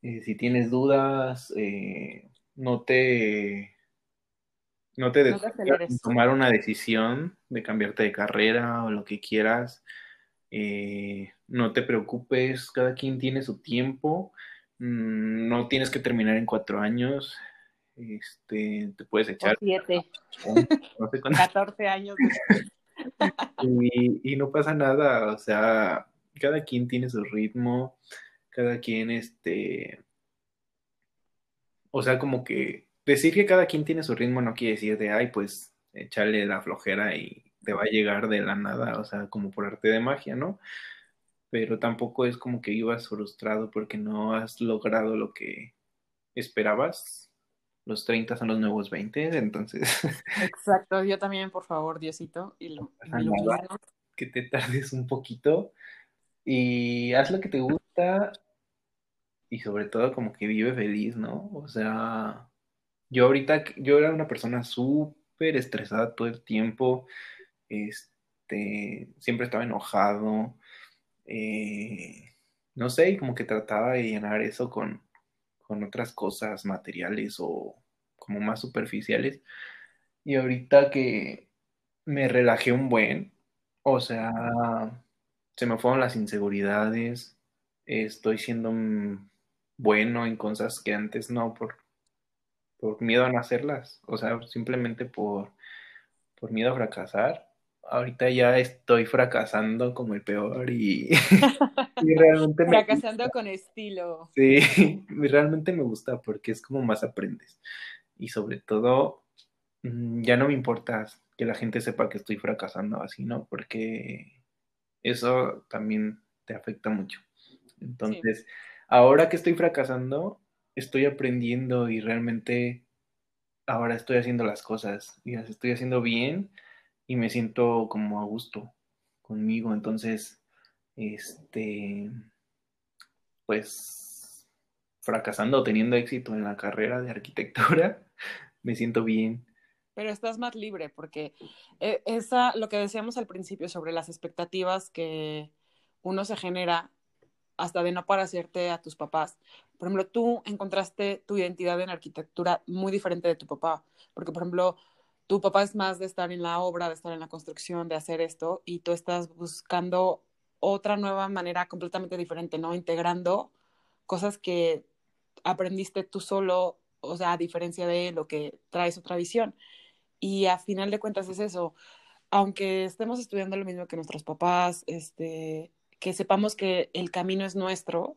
Eh, si tienes dudas, eh, no te no te, no tomar una decisión de cambiarte de carrera o lo que quieras. Eh, no te preocupes, cada quien tiene su tiempo. Mm, no tienes que terminar en cuatro años. Este, te puedes echar. siete. <laughs> No sé 14 años. <laughs> y, y no pasa nada, o sea, cada quien tiene su ritmo, cada quien, este, o sea, como que decir que cada quien tiene su ritmo no quiere decir de, ay, pues echarle la flojera y te va a llegar de la nada, o sea, como por arte de magia, ¿no? Pero tampoco es como que ibas frustrado porque no has logrado lo que esperabas. Los 30 son los nuevos 20, entonces. <laughs> Exacto, yo también, por favor, Diosito, y lo, que te tardes un poquito y haz lo que te gusta y sobre todo como que vive feliz, ¿no? O sea, yo ahorita, yo era una persona súper estresada todo el tiempo, este, siempre estaba enojado, eh, no sé, y como que trataba de llenar eso con, con otras cosas materiales o como más superficiales. Y ahorita que me relajé un buen, o sea, se me fueron las inseguridades, estoy siendo bueno en cosas que antes no, por, por miedo a no hacerlas, o sea, simplemente por, por miedo a fracasar. Ahorita ya estoy fracasando como el peor y, <laughs> <laughs> realmente Fracasando con estilo. Sí, <laughs> realmente me gusta porque es como más aprendes. Y sobre todo, mm, ya no me importa que la gente sepa que estoy fracasando así, ¿no? Porque eso también te afecta mucho. Entonces, ahora que estoy fracasando, estoy aprendiendo y realmente ahora estoy haciendo las cosas y las estoy haciendo bien y me siento como a gusto conmigo. Entonces, este, pues, fracasando o teniendo éxito en la carrera de arquitectura, <laughs> me siento bien. Pero estás más libre porque eh, esa, lo que decíamos al principio sobre las expectativas que uno se genera hasta de no parecerte a tus papás. Por ejemplo, tú encontraste tu identidad en arquitectura muy diferente de tu papá, porque por ejemplo, tu papá es más de estar en la obra, de estar en la construcción, de hacer esto, y tú estás buscando otra nueva manera completamente diferente, ¿no? Integrando cosas que aprendiste tú solo, o sea, a diferencia de lo que traes otra visión. Y a final de cuentas es eso, aunque estemos estudiando lo mismo que nuestros papás, este, que sepamos que el camino es nuestro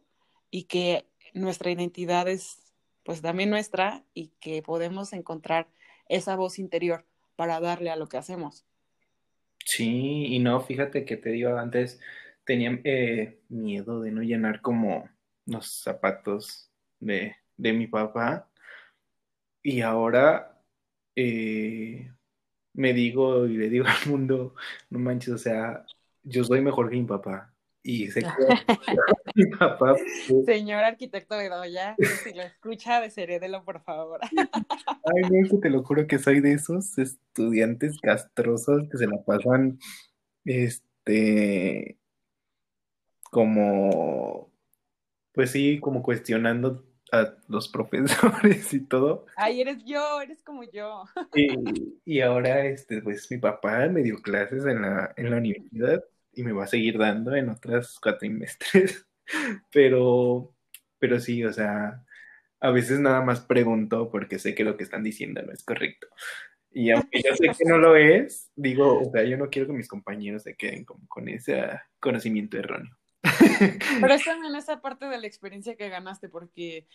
y que nuestra identidad es pues también nuestra y que podemos encontrar esa voz interior para darle a lo que hacemos. Sí, y no, fíjate que te digo, antes tenía eh, miedo de no llenar como los zapatos de, de mi papá y ahora eh, me digo y le digo <laughs> al mundo, no manches, o sea, yo soy mejor que mi papá y se <laughs> mi papá. Pues, Señor arquitecto Bedoya, si lo escucha, desherédelo, por favor. Ay, no, te lo juro que soy de esos estudiantes castrosos que se la pasan, este, como, pues sí, como cuestionando a los profesores y todo. Ay, eres yo, eres como yo. Y, y ahora, este, pues mi papá me dio clases en la, en la universidad y me va a seguir dando en otras cuatrimestres. <laughs> Pero, pero sí, o sea, a veces nada más pregunto porque sé que lo que están diciendo no es correcto. Y aunque yo sé que no lo es, digo, o sea, yo no quiero que mis compañeros se queden como con ese conocimiento erróneo. <laughs> Pero es también esa parte de la experiencia que ganaste, porque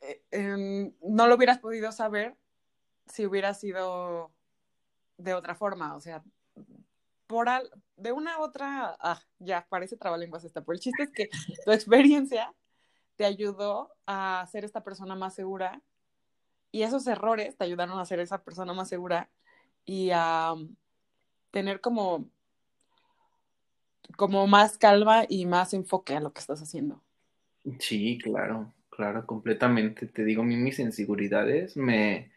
eh, em, no lo hubieras podido saber si hubiera sido de otra forma. O sea, por de una otra, ah, ya parece trabalenguas esta, pero el chiste es que tu experiencia te ayudó a ser esta persona más segura y esos errores te ayudaron a ser esa persona más segura y a um, tener como como más calma y más enfoque a lo que estás haciendo. Sí, claro, claro, completamente. Te digo, mis inseguridades me,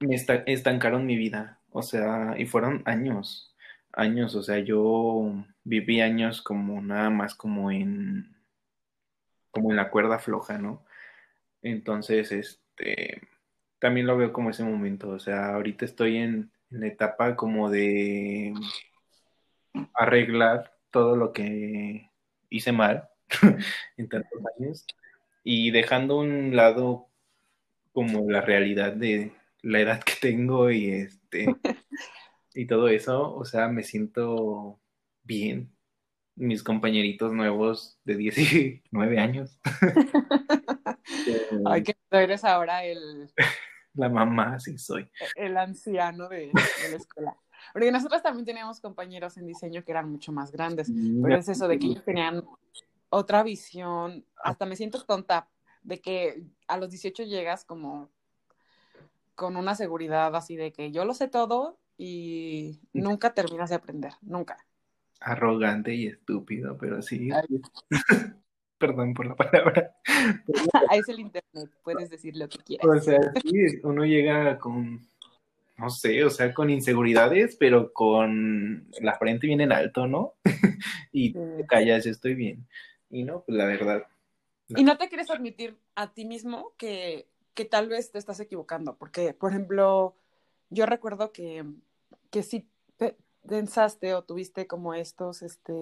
me estancaron mi vida. O sea, y fueron años, años. O sea, yo viví años como nada más como en, como en la cuerda floja, ¿no? Entonces, este, también lo veo como ese momento. O sea, ahorita estoy en, en la etapa como de arreglar todo lo que hice mal <laughs> en tantos años y dejando un lado como la realidad de la edad que tengo y este <laughs> y todo eso, o sea, me siento bien. Mis compañeritos nuevos de 19 años. <laughs> Ay, que eres ahora el... <laughs> La mamá, sí soy. El anciano de, de la escuela. Porque nosotros también teníamos compañeros en diseño que eran mucho más grandes, pero es eso de que ellos tenían otra visión, hasta me siento tonta de que a los 18 llegas como con una seguridad así de que yo lo sé todo y nunca terminas de aprender, nunca. Arrogante y estúpido, pero sí. <laughs> Perdón por la palabra. <laughs> Ahí es el internet, puedes decir lo que quieras. O sea, sí, uno llega con no sé, o sea, con inseguridades, pero con la frente bien en alto, ¿no? <laughs> y te callas, estoy bien. Y no, pues la verdad. Y no te quieres admitir a ti mismo que, que tal vez te estás equivocando, porque, por ejemplo, yo recuerdo que, que sí pensaste o tuviste como estos, este,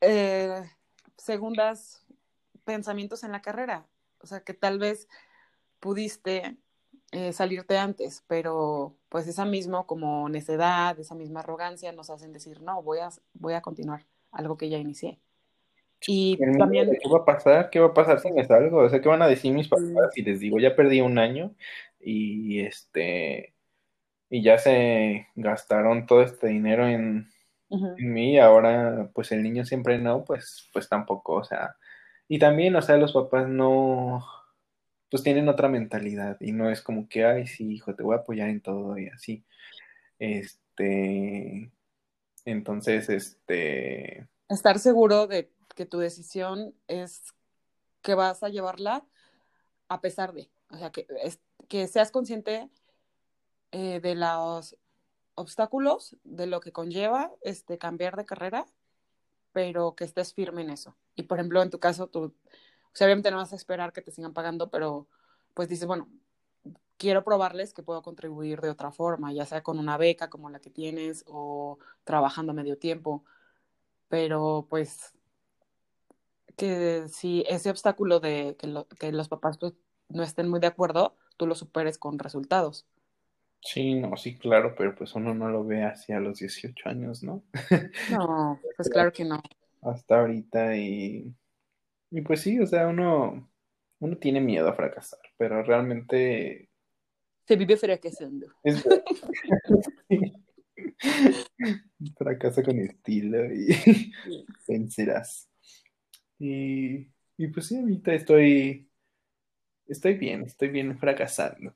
eh, segundas pensamientos en la carrera, o sea, que tal vez pudiste eh, salirte antes, pero pues esa misma como necedad, esa misma arrogancia nos hacen decir, no, voy a, voy a continuar algo que ya inicié. Y también... ¿Qué va a pasar? ¿Qué va a pasar si me salgo? O sea, ¿qué van a decir mis papás si les digo, ya perdí un año y este y ya se gastaron todo este dinero en, en mí y ahora pues el niño siempre no, pues pues tampoco, o sea, y también, o sea, los papás no pues tienen otra mentalidad y no es como que, ay, sí, hijo, te voy a apoyar en todo y así. Este, entonces, este... Estar seguro de que tu decisión es que vas a llevarla a pesar de, o sea, que, que seas consciente eh, de los obstáculos, de lo que conlleva este, cambiar de carrera, pero que estés firme en eso. Y por ejemplo, en tu caso, tú o sea, obviamente no vas a esperar que te sigan pagando, pero pues dices, bueno, quiero probarles que puedo contribuir de otra forma, ya sea con una beca como la que tienes o trabajando medio tiempo. Pero pues que si ese obstáculo de que, que los papás pues, no estén muy de acuerdo, tú lo superes con resultados. Sí, no, sí, claro, pero pues uno no lo ve hacia los 18 años, ¿no? No, <laughs> pues claro que no. Hasta ahorita y y pues sí, o sea, uno, uno tiene miedo a fracasar, pero realmente... Se vive fracasando. Es... <laughs> Fracasa con estilo y <laughs> vencerás. Y, y pues sí, ahorita estoy, estoy bien, estoy bien fracasando.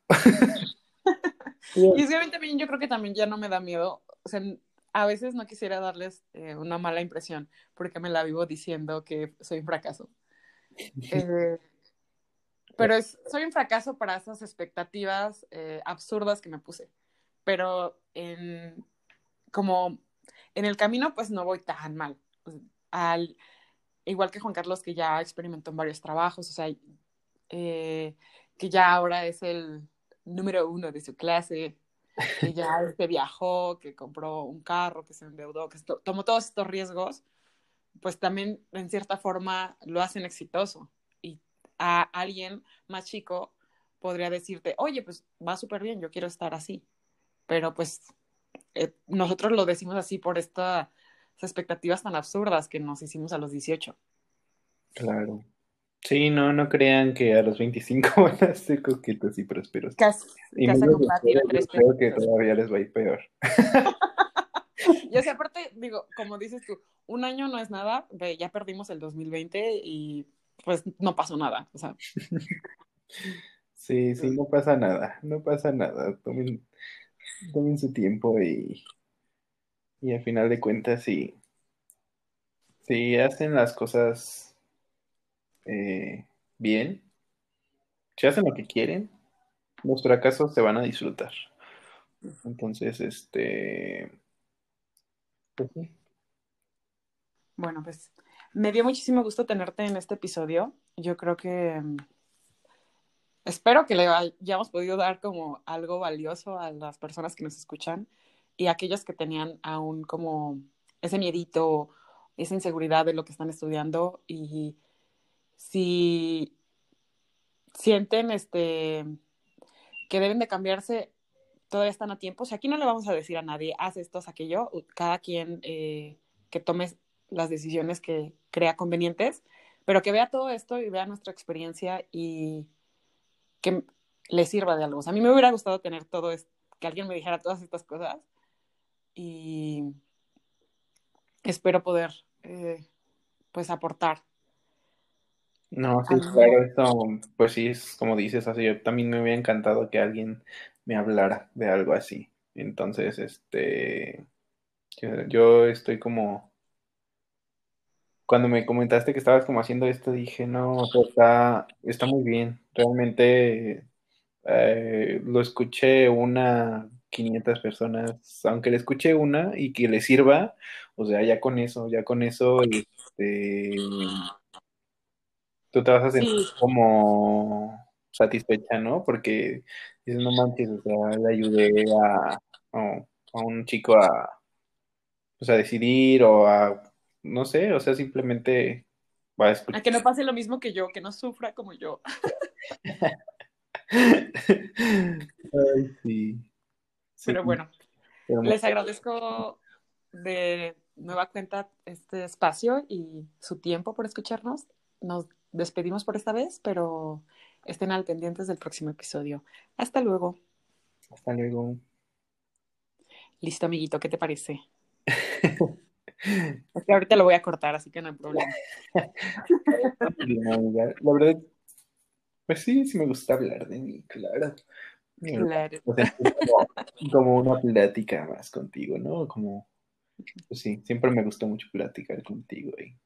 Y es que también yo creo que también ya no me da miedo. O sea, a veces no quisiera darles eh, una mala impresión porque me la vivo diciendo que soy un fracaso. <laughs> Eh, pero es, soy un fracaso para esas expectativas eh, absurdas que me puse. Pero en, como en el camino, pues no voy tan mal. Al, igual que Juan Carlos, que ya experimentó en varios trabajos, o sea, eh, que ya ahora es el número uno de su clase, que ya <laughs> este viajó, que compró un carro, que se endeudó, que tomó todos estos riesgos pues también en cierta forma lo hacen exitoso. Y a alguien más chico podría decirte, oye, pues va súper bien, yo quiero estar así. Pero pues eh, nosotros lo decimos así por estas expectativas tan absurdas que nos hicimos a los 18. Claro. Sí, no, no crean que a los 25 <laughs> van a ser coquetos y prósperos. Casi. y casa Creo que todavía les va a ir peor. <laughs> y así aparte, digo, como dices tú, un año no es nada, ya perdimos el 2020 y pues no pasó nada, o sea. <laughs> Sí, sí, no pasa nada, no pasa nada. Tomen, tomen su tiempo y, y al final de cuentas, si, si hacen las cosas eh, bien, si hacen lo que quieren, los fracasos se van a disfrutar. Entonces, este, pues Bueno, pues me dio muchísimo gusto tenerte en este episodio. Yo creo que mm, espero que le hayamos podido dar como algo valioso a las personas que nos escuchan y a aquellos que tenían aún como ese miedito, esa inseguridad de lo que están estudiando y si sienten este que deben de cambiarse, todavía están a tiempo. O sea, aquí no le vamos a decir a nadie, haz esto, haz aquello, cada quien eh, que tome las decisiones que crea convenientes, pero que vea todo esto y vea nuestra experiencia y que le sirva de algo. A mí me hubiera gustado tener todo esto, que alguien me dijera todas estas cosas y espero poder, eh, pues, aportar. No, sí, claro, eso, pues sí, es como dices, así, yo también me hubiera encantado que alguien me hablara de algo así. Entonces, este, yo estoy como cuando me comentaste que estabas como haciendo esto, dije, no, está, está muy bien. Realmente eh, lo escuché una 500 personas, aunque le escuché una y que le sirva, o sea, ya con eso, ya con eso, este, tú te vas a sentir como satisfecha, ¿no? Porque dices, no manches, o sea, le ayudé a, a un chico a, pues a decidir o a no sé, o sea, simplemente va a escuchar. A que no pase lo mismo que yo, que no sufra como yo. <laughs> Ay, sí. Pero bueno, les agradezco de nueva cuenta este espacio y su tiempo por escucharnos. Nos despedimos por esta vez, pero estén al pendientes del próximo episodio. Hasta luego. Hasta luego. Listo, amiguito, ¿qué te parece? <laughs> Es que ahorita lo voy a cortar, así que no hay problema. La verdad, pues sí, sí me gusta hablar de mí, claro. Claro. como, una plática más contigo, ¿no? Como, pues sí, siempre me gustó mucho platicar contigo y